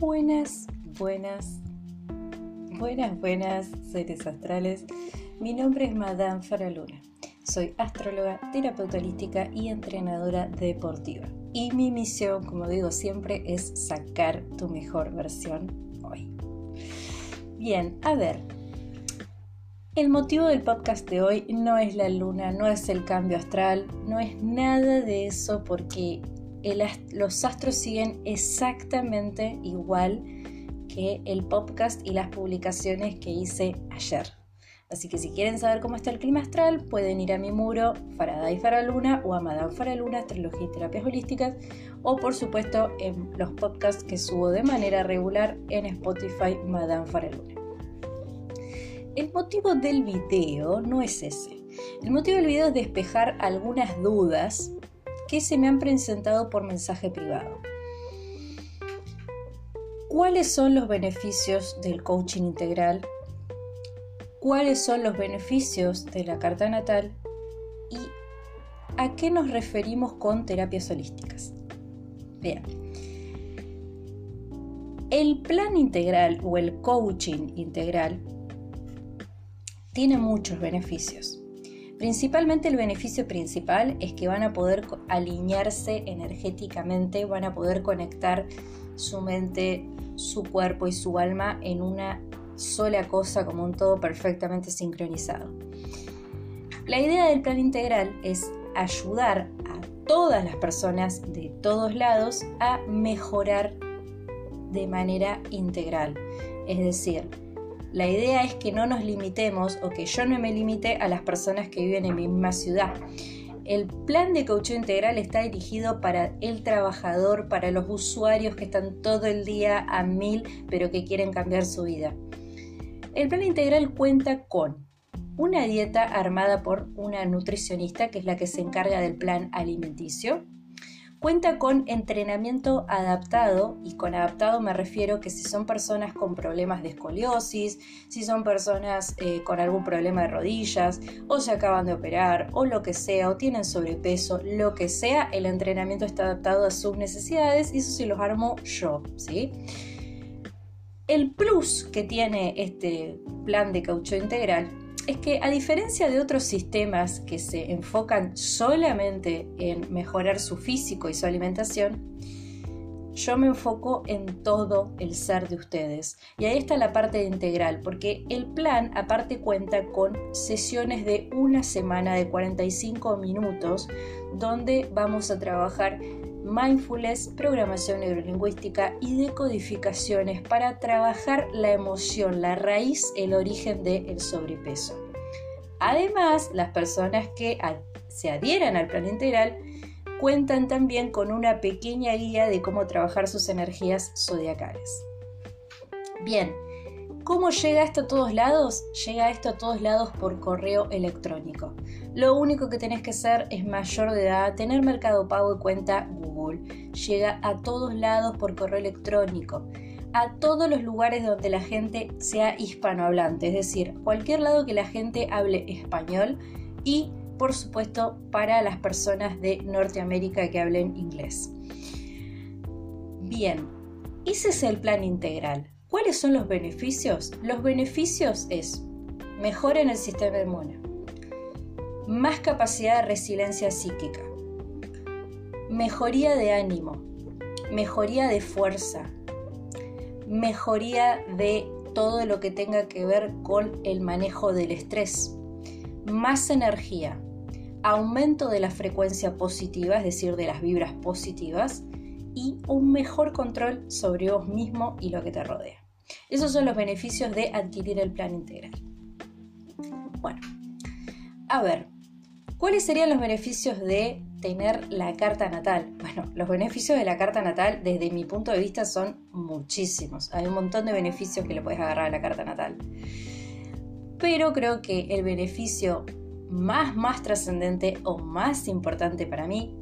Buenas, buenas, buenas, buenas, seres astrales. Mi nombre es Madame Faraluna. Soy astróloga, terapeuta holística y entrenadora deportiva. Y mi misión, como digo siempre, es sacar tu mejor versión hoy. Bien, a ver. El motivo del podcast de hoy no es la luna, no es el cambio astral, no es nada de eso porque los astros siguen exactamente igual que el podcast y las publicaciones que hice ayer. Así que si quieren saber cómo está el clima astral, pueden ir a mi muro Faraday Faraluna o a Madame Faraluna, Astrología y Terapias Holísticas, o por supuesto en los podcasts que subo de manera regular en Spotify Madame Faraluna. El motivo del video no es ese. El motivo del video es despejar algunas dudas que se me han presentado por mensaje privado. ¿Cuáles son los beneficios del coaching integral? ¿Cuáles son los beneficios de la carta natal? ¿Y a qué nos referimos con terapias holísticas? Bien. El plan integral o el coaching integral tiene muchos beneficios. Principalmente el beneficio principal es que van a poder alinearse energéticamente, van a poder conectar su mente, su cuerpo y su alma en una sola cosa como un todo perfectamente sincronizado. La idea del plan integral es ayudar a todas las personas de todos lados a mejorar de manera integral. Es decir, la idea es que no nos limitemos o que yo no me limite a las personas que viven en mi misma ciudad. El plan de coaching integral está dirigido para el trabajador, para los usuarios que están todo el día a mil pero que quieren cambiar su vida. El plan integral cuenta con una dieta armada por una nutricionista que es la que se encarga del plan alimenticio, Cuenta con entrenamiento adaptado y con adaptado me refiero que si son personas con problemas de escoliosis, si son personas eh, con algún problema de rodillas o se acaban de operar o lo que sea o tienen sobrepeso, lo que sea, el entrenamiento está adaptado a sus necesidades y eso sí los armo yo, ¿sí? El plus que tiene este plan de caucho integral es que a diferencia de otros sistemas que se enfocan solamente en mejorar su físico y su alimentación, yo me enfoco en todo el ser de ustedes. Y ahí está la parte integral, porque el plan aparte cuenta con sesiones de una semana de 45 minutos, donde vamos a trabajar mindfulness, programación neurolingüística y decodificaciones para trabajar la emoción, la raíz, el origen del sobrepeso. Además, las personas que se adhieran al plan integral cuentan también con una pequeña guía de cómo trabajar sus energías zodiacales. Bien, ¿Cómo llega esto a todos lados? Llega esto a todos lados por correo electrónico. Lo único que tenés que hacer es mayor de edad, tener mercado pago y cuenta Google. Llega a todos lados por correo electrónico. A todos los lugares donde la gente sea hispanohablante, es decir, cualquier lado que la gente hable español y por supuesto para las personas de Norteamérica que hablen inglés. Bien, ese es el plan integral. ¿Cuáles son los beneficios? Los beneficios es mejora en el sistema inmune, más capacidad de resiliencia psíquica, mejoría de ánimo, mejoría de fuerza, mejoría de todo lo que tenga que ver con el manejo del estrés, más energía, aumento de la frecuencia positiva, es decir, de las vibras positivas, y un mejor control sobre vos mismo y lo que te rodea. Esos son los beneficios de adquirir el plan integral. Bueno, a ver, ¿cuáles serían los beneficios de tener la carta natal? Bueno, los beneficios de la carta natal desde mi punto de vista son muchísimos. Hay un montón de beneficios que le puedes agarrar a la carta natal. Pero creo que el beneficio más, más trascendente o más importante para mí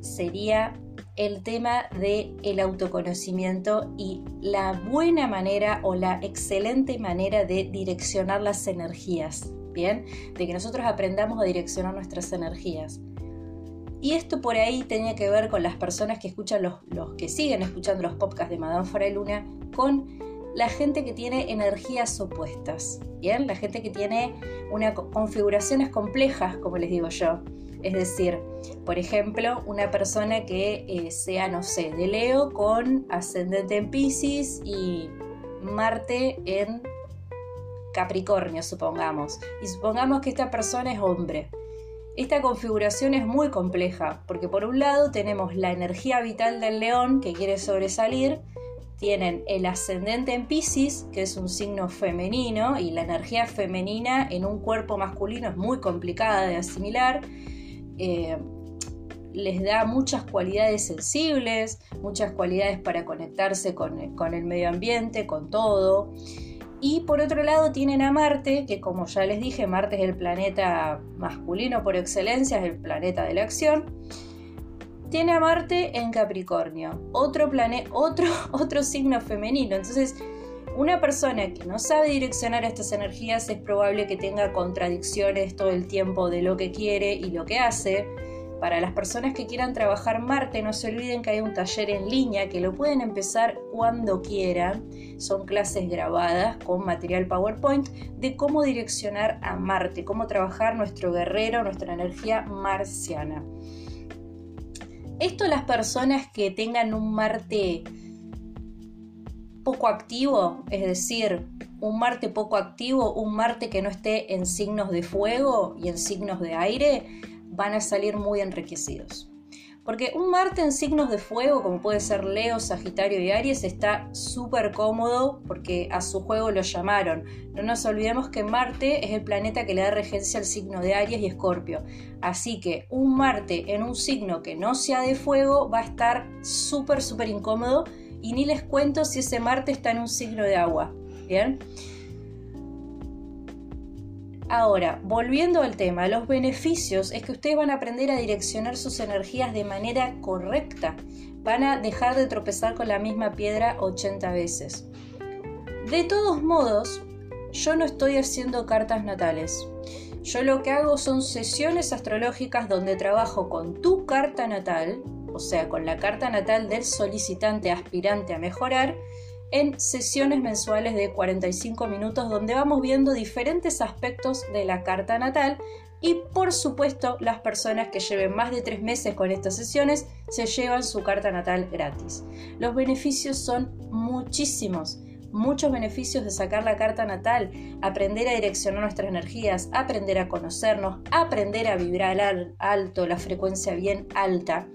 sería el tema del el autoconocimiento y la buena manera o la excelente manera de direccionar las energías, ¿bien? De que nosotros aprendamos a direccionar nuestras energías. Y esto por ahí tenía que ver con las personas que escuchan los, los que siguen escuchando los podcasts de Madame Luna, con la gente que tiene energías opuestas, ¿bien? La gente que tiene una configuraciones complejas, como les digo yo. Es decir, por ejemplo, una persona que eh, sea, no sé, de Leo con ascendente en Pisces y Marte en Capricornio, supongamos. Y supongamos que esta persona es hombre. Esta configuración es muy compleja, porque por un lado tenemos la energía vital del león que quiere sobresalir, tienen el ascendente en Pisces, que es un signo femenino, y la energía femenina en un cuerpo masculino es muy complicada de asimilar. Eh, les da muchas cualidades sensibles, muchas cualidades para conectarse con, el medio ambiente, con todo. Y por otro lado tienen a Marte, que como ya les dije, Marte es el planeta masculino por excelencia, es el planeta de la acción tiene a Marte en Capricornio, otro, otro, otro signo femenino. Entonces, una persona que no sabe direccionar estas energías es probable que tenga contradicciones todo el tiempo de lo que quiere y lo que hace. Para las personas que quieran trabajar Marte, no se olviden que hay un taller en línea que lo pueden empezar cuando quieran. Son clases grabadas con material PowerPoint de cómo direccionar a Marte, cómo trabajar nuestro guerrero, nuestra energía marciana. Esto las personas que tengan un Marte poco activo, es decir, un Marte poco activo, un Marte que no esté en signos de fuego y en signos de aire, van a salir muy enriquecidos. Porque un Marte en signos de fuego, como puede ser Leo, Sagitario y Aries, está súper cómodo porque a su juego lo llamaron. No nos olvidemos que Marte es el planeta que le da regencia al signo de Aries y Escorpio. Así que un Marte en un signo que no sea de fuego va a estar súper, súper incómodo. Y ni les cuento si ese Marte está en un signo de agua. Bien. Ahora, volviendo al tema, los beneficios es que ustedes van a aprender a direccionar sus energías de manera correcta. Van a dejar de tropezar con la misma piedra 80 veces. De todos modos, yo no estoy haciendo cartas natales. Yo lo que hago son sesiones astrológicas donde trabajo con tu carta natal, o sea, con la carta natal del solicitante aspirante a mejorar, en sesiones mensuales de 45 minutos donde vamos viendo diferentes aspectos de la carta natal y por supuesto las personas que lleven más de tres meses con estas sesiones se llevan su carta natal gratis. Los beneficios son muchísimos. Muchos beneficios de sacar la carta natal, aprender a direccionar nuestras energías, aprender a conocernos, aprender a vibrar alto, la frecuencia bien alta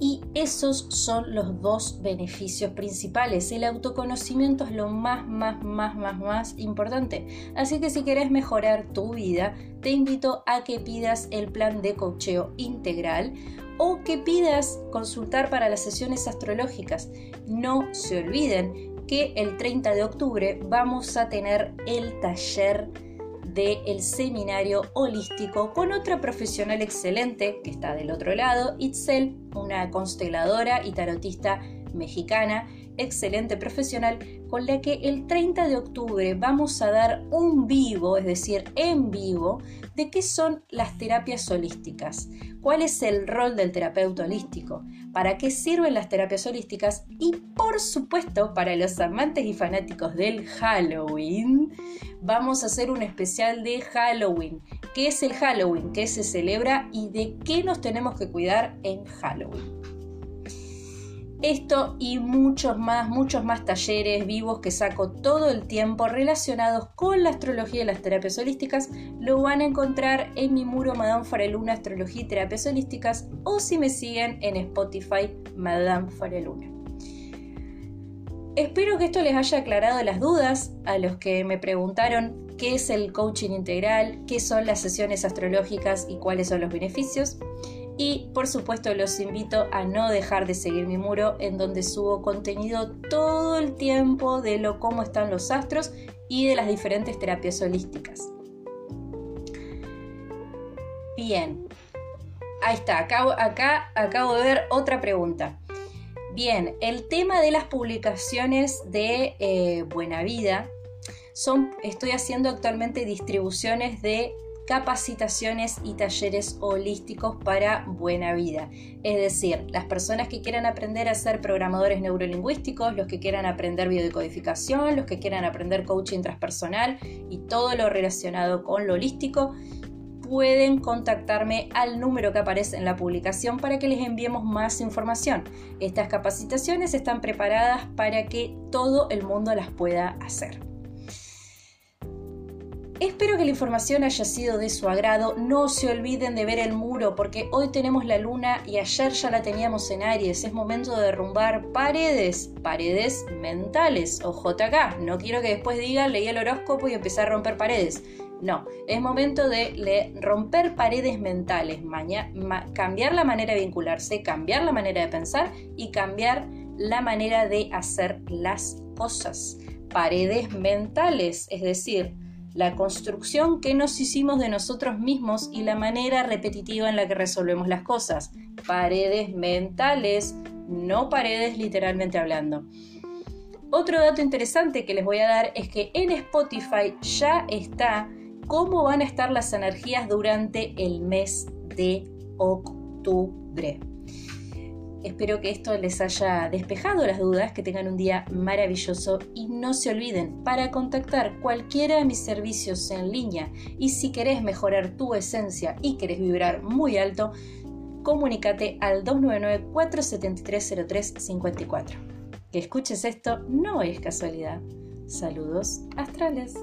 y esos son los dos beneficios principales. El autoconocimiento es lo más, más, más, más, más importante. Así que si querés mejorar tu vida, te invito a que pidas el plan de cocheo integral o que pidas consultar para las sesiones astrológicas. No se olviden que el 30 de octubre vamos a tener el taller del seminario holístico con otra profesional excelente que está del otro lado, Itzel, una consteladora y tarotista mexicana, excelente profesional, con la que el 30 de octubre vamos a dar un vivo, es decir, en vivo, de qué son las terapias holísticas, cuál es el rol del terapeuta holístico, para qué sirven las terapias holísticas y por supuesto para los amantes y fanáticos del Halloween, vamos a hacer un especial de Halloween. ¿Qué es el Halloween? ¿Qué se celebra y de qué nos tenemos que cuidar en Halloween? Esto y muchos más, muchos más talleres vivos que saco todo el tiempo relacionados con la astrología y las terapias holísticas lo van a encontrar en mi muro Madame Fareluna Astrología y Terapias Holísticas o si me siguen en Spotify Madame Fareluna. Espero que esto les haya aclarado las dudas a los que me preguntaron qué es el coaching integral, qué son las sesiones astrológicas y cuáles son los beneficios. Y por supuesto los invito a no dejar de seguir mi muro en donde subo contenido todo el tiempo de lo cómo están los astros y de las diferentes terapias holísticas. Bien, ahí está, acá, acá acabo de ver otra pregunta. Bien, el tema de las publicaciones de eh, Buena Vida, son, estoy haciendo actualmente distribuciones de capacitaciones y talleres holísticos para buena vida. Es decir, las personas que quieran aprender a ser programadores neurolingüísticos, los que quieran aprender biodecodificación, los que quieran aprender coaching transpersonal y todo lo relacionado con lo holístico, pueden contactarme al número que aparece en la publicación para que les enviemos más información. Estas capacitaciones están preparadas para que todo el mundo las pueda hacer. Espero que la información haya sido de su agrado. No se olviden de ver el muro porque hoy tenemos la luna y ayer ya la teníamos en Aries. Es momento de derrumbar paredes, paredes mentales o JK. No quiero que después digan leí el horóscopo y empecé a romper paredes. No, es momento de romper paredes mentales, cambiar la manera de vincularse, cambiar la manera de pensar y cambiar la manera de hacer las cosas. Paredes mentales, es decir, la construcción que nos hicimos de nosotros mismos y la manera repetitiva en la que resolvemos las cosas. Paredes mentales, no paredes literalmente hablando. Otro dato interesante que les voy a dar es que en Spotify ya está cómo van a estar las energías durante el mes de octubre. Espero que esto les haya despejado las dudas, que tengan un día maravilloso y no se olviden para contactar cualquiera de mis servicios en línea y si querés mejorar tu esencia y querés vibrar muy alto, comunícate al 299-473-0354. Que escuches esto no es casualidad. Saludos astrales.